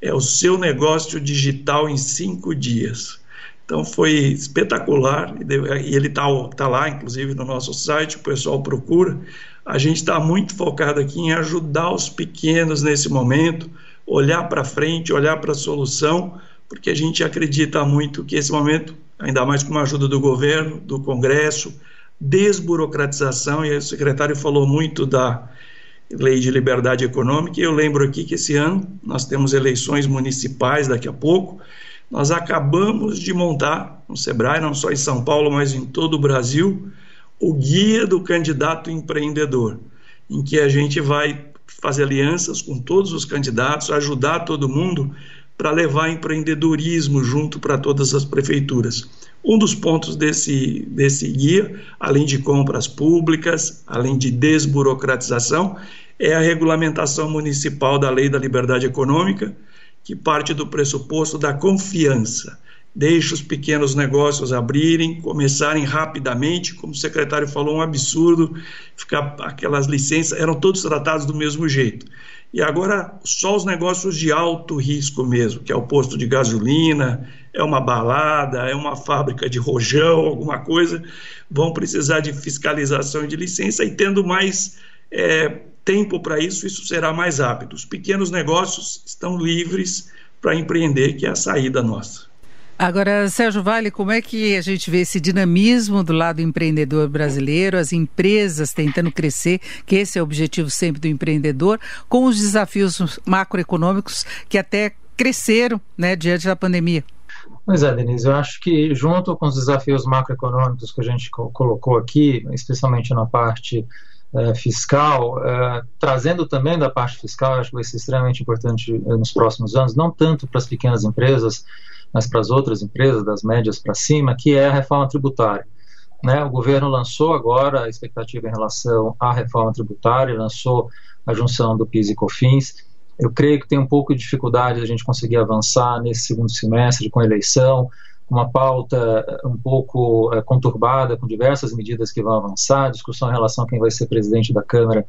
é o seu negócio digital em cinco dias. Então foi espetacular e ele está tá lá, inclusive no nosso site, o pessoal procura. A gente está muito focado aqui em ajudar os pequenos nesse momento, olhar para frente, olhar para a solução, porque a gente acredita muito que esse momento, ainda mais com a ajuda do governo, do Congresso, desburocratização, e o secretário falou muito da lei de liberdade econômica, e eu lembro aqui que esse ano nós temos eleições municipais daqui a pouco, nós acabamos de montar no Sebrae, não só em São Paulo, mas em todo o Brasil, o guia do candidato empreendedor, em que a gente vai fazer alianças com todos os candidatos, ajudar todo mundo para levar empreendedorismo junto para todas as prefeituras. Um dos pontos desse, desse guia, além de compras públicas, além de desburocratização, é a regulamentação municipal da Lei da Liberdade Econômica, que parte do pressuposto da confiança. Deixa os pequenos negócios abrirem, começarem rapidamente, como o secretário falou, um absurdo, ficar aquelas licenças, eram todos tratados do mesmo jeito. E agora só os negócios de alto risco mesmo, que é o posto de gasolina, é uma balada, é uma fábrica de rojão, alguma coisa, vão precisar de fiscalização e de licença e tendo mais é, tempo para isso, isso será mais rápido. Os pequenos negócios estão livres para empreender, que é a saída nossa. Agora, Sérgio Vale, como é que a gente vê esse dinamismo do lado empreendedor brasileiro, as empresas tentando crescer, que esse é o objetivo sempre do empreendedor, com os desafios macroeconômicos que até cresceram né, diante da pandemia? Pois é, Denise, eu acho que junto com os desafios macroeconômicos que a gente colocou aqui, especialmente na parte uh, fiscal, uh, trazendo também da parte fiscal, acho que vai ser extremamente importante uh, nos próximos anos, não tanto para as pequenas empresas, mas para as outras empresas, das médias para cima, que é a reforma tributária. Né? O governo lançou agora a expectativa em relação à reforma tributária, lançou a junção do PIS e COFINS. Eu creio que tem um pouco de dificuldade a gente conseguir avançar nesse segundo semestre com eleição, uma pauta eh, um pouco é, conturbada, com diversas medidas que vão avançar, discussão em relação a quem vai ser presidente da Câmara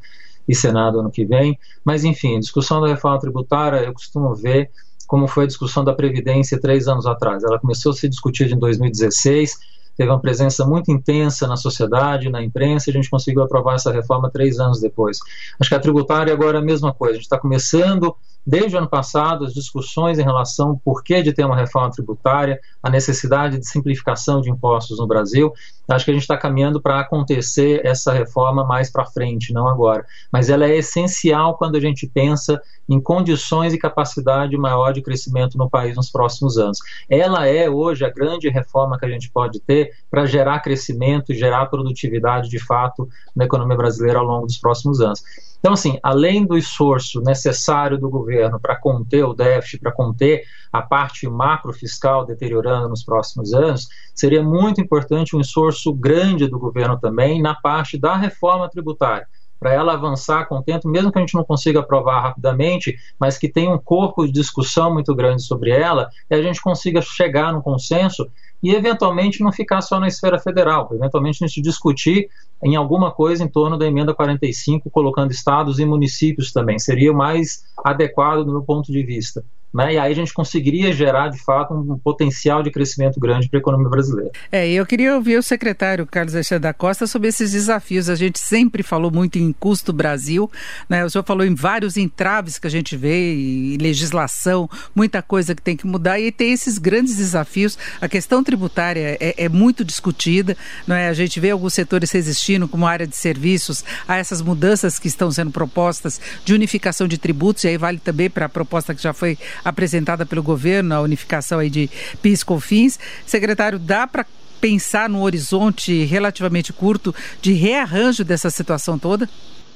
e Senado ano que vem. Mas, enfim, discussão da reforma tributária, eu costumo ver como foi a discussão da Previdência três anos atrás. Ela começou a ser discutida em 2016, teve uma presença muito intensa na sociedade, na imprensa, e a gente conseguiu aprovar essa reforma três anos depois. Acho que a tributária agora é a mesma coisa, a gente está começando desde o ano passado, as discussões em relação ao porquê de ter uma reforma tributária, a necessidade de simplificação de impostos no Brasil. Acho que a gente está caminhando para acontecer essa reforma mais para frente, não agora. Mas ela é essencial quando a gente pensa em condições e capacidade maior de crescimento no país nos próximos anos. Ela é hoje a grande reforma que a gente pode ter para gerar crescimento e gerar produtividade de fato na economia brasileira ao longo dos próximos anos. Então, assim, além do esforço necessário do governo para conter o déficit, para conter a parte macro fiscal deteriorando nos próximos anos, seria muito importante um esforço grande do governo também na parte da reforma tributária para ela avançar com tempo, mesmo que a gente não consiga aprovar rapidamente, mas que tenha um corpo de discussão muito grande sobre ela, e a gente consiga chegar no consenso e eventualmente não ficar só na esfera federal, eventualmente a gente discutir em alguma coisa em torno da emenda 45, colocando estados e municípios também, seria mais adequado do meu ponto de vista. Né? E aí a gente conseguiria gerar, de fato, um potencial de crescimento grande para a economia brasileira. É, eu queria ouvir o secretário Carlos Alexandre da Costa sobre esses desafios. A gente sempre falou muito em custo Brasil, né? O senhor falou em vários entraves que a gente vê, e legislação, muita coisa que tem que mudar, e tem esses grandes desafios. A questão tributária é, é muito discutida, não é? A gente vê alguns setores resistindo, como a área de serviços, a essas mudanças que estão sendo propostas de unificação de tributos, e aí vale também para a proposta que já foi apresentada pelo governo, a unificação aí de PIS COFINS. Secretário, dá para pensar num horizonte relativamente curto de rearranjo dessa situação toda?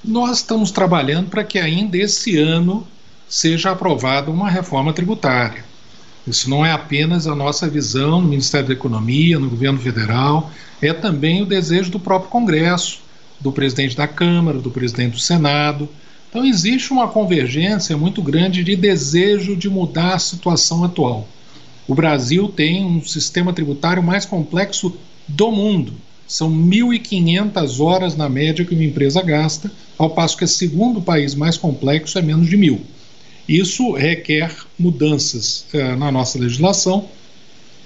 Nós estamos trabalhando para que ainda esse ano seja aprovada uma reforma tributária. Isso não é apenas a nossa visão no Ministério da Economia, no governo federal, é também o desejo do próprio Congresso, do presidente da Câmara, do presidente do Senado. Então, existe uma convergência muito grande de desejo de mudar a situação atual. O Brasil tem um sistema tributário mais complexo do mundo. São 1.500 horas na média que uma empresa gasta, ao passo que o segundo país mais complexo é menos de mil. Isso requer mudanças eh, na nossa legislação,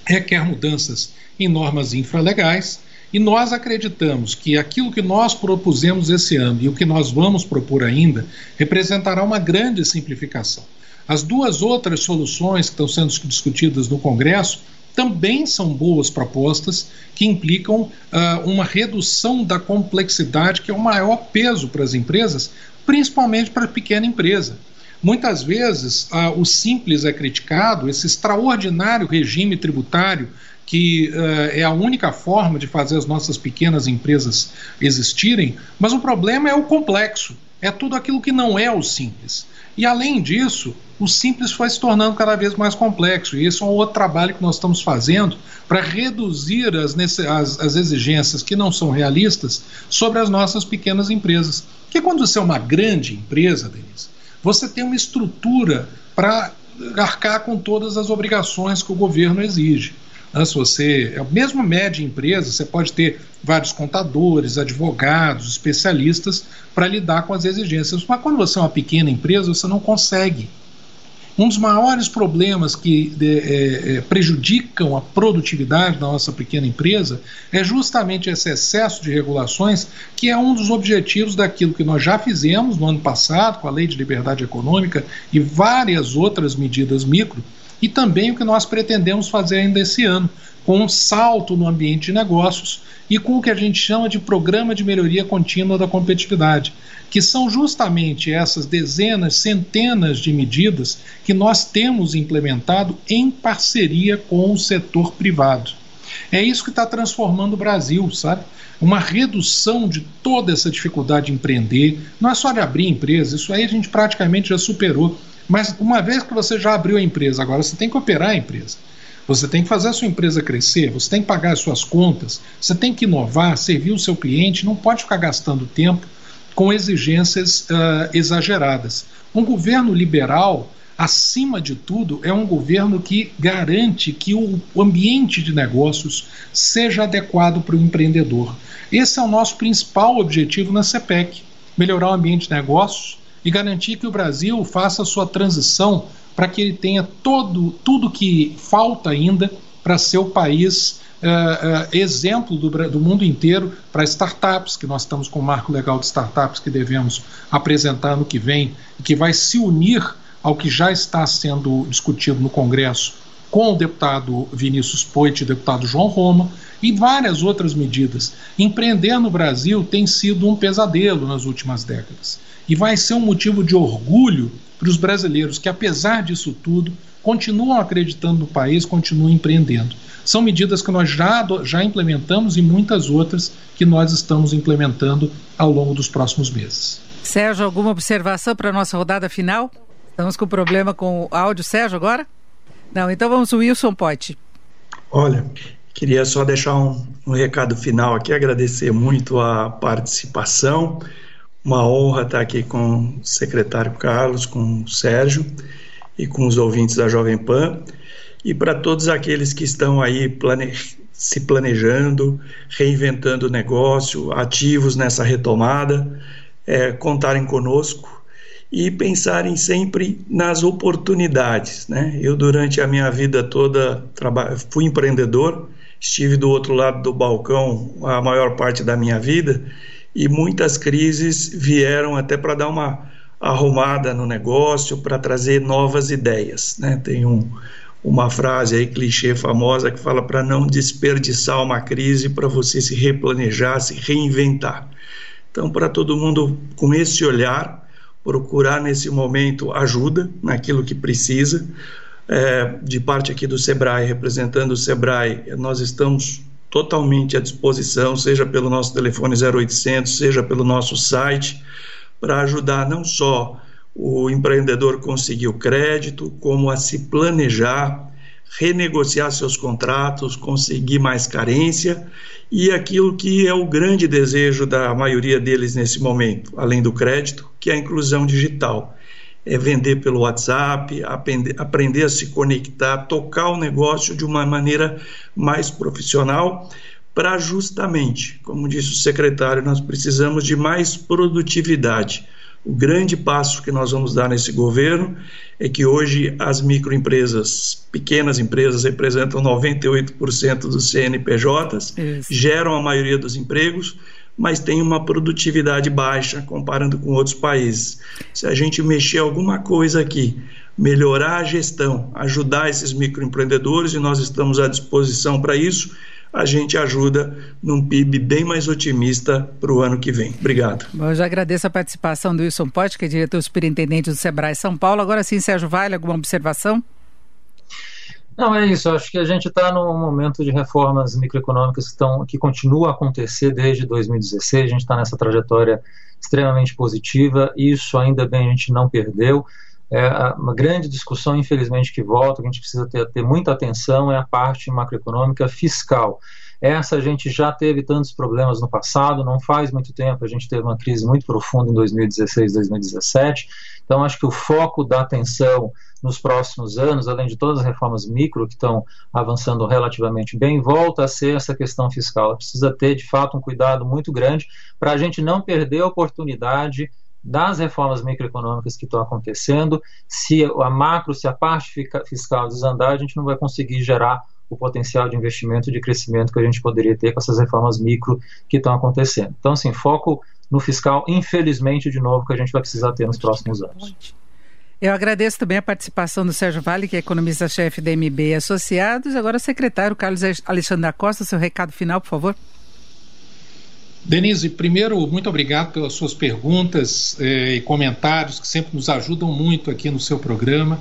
requer mudanças em normas infralegais e nós acreditamos que aquilo que nós propusemos esse ano e o que nós vamos propor ainda representará uma grande simplificação. As duas outras soluções que estão sendo discutidas no Congresso também são boas propostas que implicam uh, uma redução da complexidade, que é o maior peso para as empresas, principalmente para a pequena empresa. Muitas vezes uh, o simples é criticado, esse extraordinário regime tributário que uh, é a única forma de fazer as nossas pequenas empresas existirem, mas o problema é o complexo, é tudo aquilo que não é o simples. E além disso, o simples foi se tornando cada vez mais complexo, e esse é um outro trabalho que nós estamos fazendo para reduzir as, as, as exigências que não são realistas sobre as nossas pequenas empresas. Porque quando você é uma grande empresa, Denise, você tem uma estrutura para arcar com todas as obrigações que o governo exige. Né? Se você, é mesmo média empresa, você pode ter vários contadores, advogados, especialistas para lidar com as exigências. Mas quando você é uma pequena empresa, você não consegue. Um dos maiores problemas que é, é, prejudicam a produtividade da nossa pequena empresa é justamente esse excesso de regulações, que é um dos objetivos daquilo que nós já fizemos no ano passado, com a Lei de Liberdade Econômica e várias outras medidas micro, e também o que nós pretendemos fazer ainda esse ano, com um salto no ambiente de negócios e com o que a gente chama de Programa de Melhoria Contínua da Competitividade, que são justamente essas dezenas, centenas de medidas que nós temos implementado em parceria com o setor privado. É isso que está transformando o Brasil, sabe? Uma redução de toda essa dificuldade de empreender. Não é só de abrir empresa, isso aí a gente praticamente já superou. Mas uma vez que você já abriu a empresa, agora você tem que operar a empresa. Você tem que fazer a sua empresa crescer, você tem que pagar as suas contas, você tem que inovar, servir o seu cliente, não pode ficar gastando tempo com exigências uh, exageradas. Um governo liberal, acima de tudo, é um governo que garante que o ambiente de negócios seja adequado para o empreendedor. Esse é o nosso principal objetivo na CPEC: melhorar o ambiente de negócios, e garantir que o Brasil faça a sua transição para que ele tenha todo, tudo que falta ainda para ser o país uh, uh, exemplo do, do, mundo inteiro para startups, que nós estamos com o marco legal de startups que devemos apresentar no que vem, e que vai se unir ao que já está sendo discutido no Congresso com o deputado Vinícius Poit e o deputado João Roma, e várias outras medidas. Empreender no Brasil tem sido um pesadelo nas últimas décadas. E vai ser um motivo de orgulho para os brasileiros que, apesar disso tudo, continuam acreditando no país, continuam empreendendo. São medidas que nós já, já implementamos e muitas outras que nós estamos implementando ao longo dos próximos meses. Sérgio, alguma observação para a nossa rodada final? Estamos com problema com o áudio, Sérgio, agora? Não, então vamos, Wilson Pote. Olha, queria só deixar um, um recado final aqui, agradecer muito a participação. Uma honra estar aqui com o secretário Carlos, com o Sérgio e com os ouvintes da Jovem Pan. E para todos aqueles que estão aí plane... se planejando, reinventando o negócio, ativos nessa retomada, é, contarem conosco e pensarem sempre nas oportunidades. Né? Eu, durante a minha vida toda, fui empreendedor, estive do outro lado do balcão a maior parte da minha vida e muitas crises vieram até para dar uma arrumada no negócio, para trazer novas ideias. Né? Tem um, uma frase aí, clichê famosa, que fala para não desperdiçar uma crise, para você se replanejar, se reinventar. Então, para todo mundo com esse olhar, procurar nesse momento ajuda naquilo que precisa. É, de parte aqui do SEBRAE, representando o SEBRAE, nós estamos totalmente à disposição, seja pelo nosso telefone 0800, seja pelo nosso site, para ajudar não só o empreendedor conseguir o crédito, como a se planejar, renegociar seus contratos, conseguir mais carência e aquilo que é o grande desejo da maioria deles nesse momento, além do crédito, que é a inclusão digital. É vender pelo WhatsApp, aprender, aprender a se conectar, tocar o negócio de uma maneira mais profissional, para justamente, como disse o secretário, nós precisamos de mais produtividade o grande passo que nós vamos dar nesse governo é que hoje as microempresas, pequenas empresas, representam 98% dos CNPJs, Isso. geram a maioria dos empregos, mas têm uma produtividade baixa comparando com outros países. Se a gente mexer alguma coisa aqui, melhorar a gestão, ajudar esses microempreendedores, e nós estamos à disposição para isso, a gente ajuda num PIB bem mais otimista para o ano que vem. Obrigado. Bom, eu já agradeço a participação do Wilson Pote, que é diretor superintendente do Sebrae São Paulo. Agora sim, Sérgio Vale, alguma observação? Não, é isso. Acho que a gente está num momento de reformas microeconômicas que, estão, que continua a acontecer desde 2016. A gente está nessa trajetória extremamente positiva. Isso, ainda bem, a gente não perdeu é, uma grande discussão, infelizmente, que volta, que a gente precisa ter, ter muita atenção, é a parte macroeconômica fiscal. Essa a gente já teve tantos problemas no passado, não faz muito tempo, a gente teve uma crise muito profunda em 2016, 2017. Então, acho que o foco da atenção nos próximos anos, além de todas as reformas micro que estão avançando relativamente bem, volta a ser essa questão fiscal. Precisa ter, de fato, um cuidado muito grande para a gente não perder a oportunidade das reformas microeconômicas que estão acontecendo, se a macro, se a parte fiscal desandar, a gente não vai conseguir gerar o potencial de investimento e de crescimento que a gente poderia ter com essas reformas micro que estão acontecendo. Então, assim, foco no fiscal, infelizmente, de novo, que a gente vai precisar ter nos próximos anos. Eu agradeço também a participação do Sérgio Vale, que é economista-chefe da MB Associados. Agora, secretário Carlos Alexandre da Costa, seu recado final, por favor. Denise, primeiro, muito obrigado pelas suas perguntas eh, e comentários que sempre nos ajudam muito aqui no seu programa.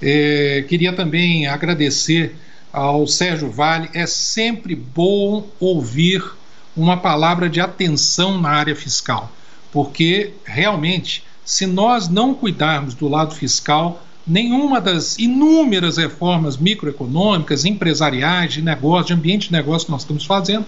Eh, queria também agradecer ao Sérgio Vale. É sempre bom ouvir uma palavra de atenção na área fiscal, porque realmente, se nós não cuidarmos do lado fiscal, nenhuma das inúmeras reformas microeconômicas, empresariais, de negócio, de ambiente de negócio que nós estamos fazendo,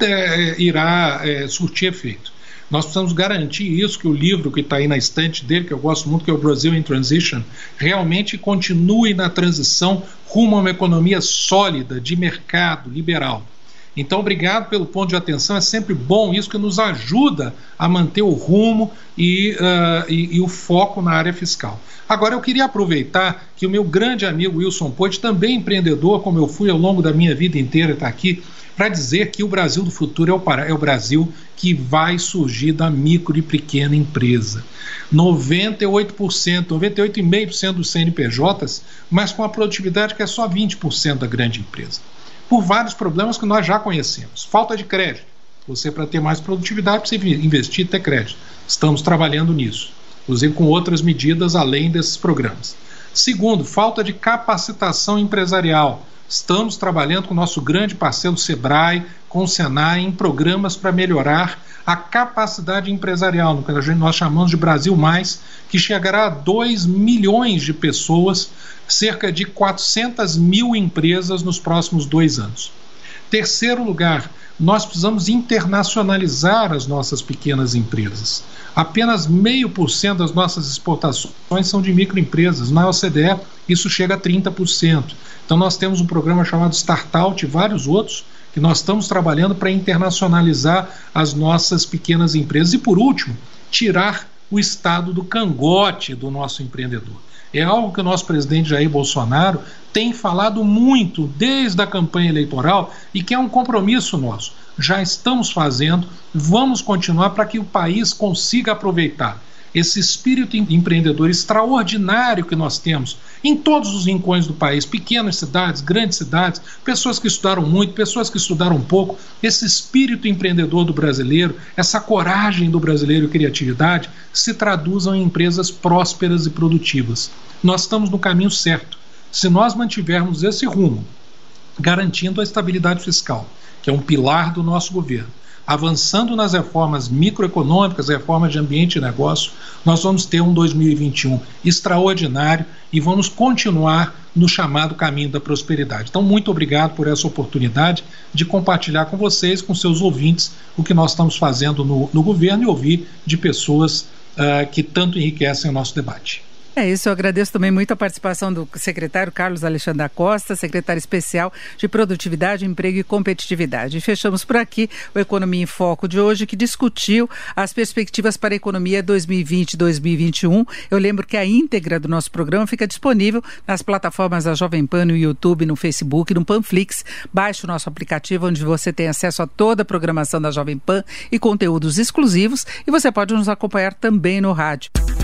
é, irá é, surtir efeito. Nós precisamos garantir isso, que o livro que está aí na estante dele, que eu gosto muito, que é o Brasil in Transition, realmente continue na transição rumo a uma economia sólida, de mercado, liberal. Então, obrigado pelo ponto de atenção. É sempre bom isso que nos ajuda a manter o rumo e, uh, e, e o foco na área fiscal. Agora, eu queria aproveitar que o meu grande amigo Wilson Poit, também empreendedor, como eu fui ao longo da minha vida inteira, está aqui, para dizer que o Brasil do futuro é o, é o Brasil que vai surgir da micro e pequena empresa. 98%, 98,5% dos CNPJs, mas com a produtividade que é só 20% da grande empresa por vários problemas que nós já conhecemos. Falta de crédito. Você, para ter mais produtividade, precisa investir e ter crédito. Estamos trabalhando nisso, inclusive com outras medidas além desses programas. Segundo, falta de capacitação empresarial. Estamos trabalhando com o nosso grande parceiro Sebrae, com o Senai, em programas para melhorar a capacidade empresarial, no que nós chamamos de Brasil Mais, que chegará a 2 milhões de pessoas, cerca de 400 mil empresas nos próximos dois anos. Terceiro lugar, nós precisamos internacionalizar as nossas pequenas empresas. Apenas meio por cento das nossas exportações são de microempresas. Na OCDE, isso chega a 30%. Então, nós temos um programa chamado Startout e vários outros que nós estamos trabalhando para internacionalizar as nossas pequenas empresas. E, por último, tirar o estado do cangote do nosso empreendedor. É algo que o nosso presidente Jair Bolsonaro tem falado muito desde a campanha eleitoral e que é um compromisso nosso. Já estamos fazendo, vamos continuar para que o país consiga aproveitar esse espírito empreendedor extraordinário que nós temos em todos os rincões do país, pequenas cidades, grandes cidades, pessoas que estudaram muito, pessoas que estudaram pouco, esse espírito empreendedor do brasileiro, essa coragem do brasileiro e criatividade se traduzam em empresas prósperas e produtivas. Nós estamos no caminho certo. Se nós mantivermos esse rumo, garantindo a estabilidade fiscal, que é um pilar do nosso governo, avançando nas reformas microeconômicas, reformas de ambiente e negócio, nós vamos ter um 2021 extraordinário e vamos continuar no chamado caminho da prosperidade. Então, muito obrigado por essa oportunidade de compartilhar com vocês, com seus ouvintes, o que nós estamos fazendo no, no governo e ouvir de pessoas uh, que tanto enriquecem o nosso debate. É isso, eu agradeço também muito a participação do secretário Carlos Alexandre da Costa, secretário especial de Produtividade, Emprego e Competitividade. E fechamos por aqui o Economia em Foco de hoje, que discutiu as perspectivas para a economia 2020-2021. Eu lembro que a íntegra do nosso programa fica disponível nas plataformas da Jovem Pan, no YouTube, no Facebook, no Panflix. Baixe o nosso aplicativo, onde você tem acesso a toda a programação da Jovem Pan e conteúdos exclusivos. E você pode nos acompanhar também no rádio.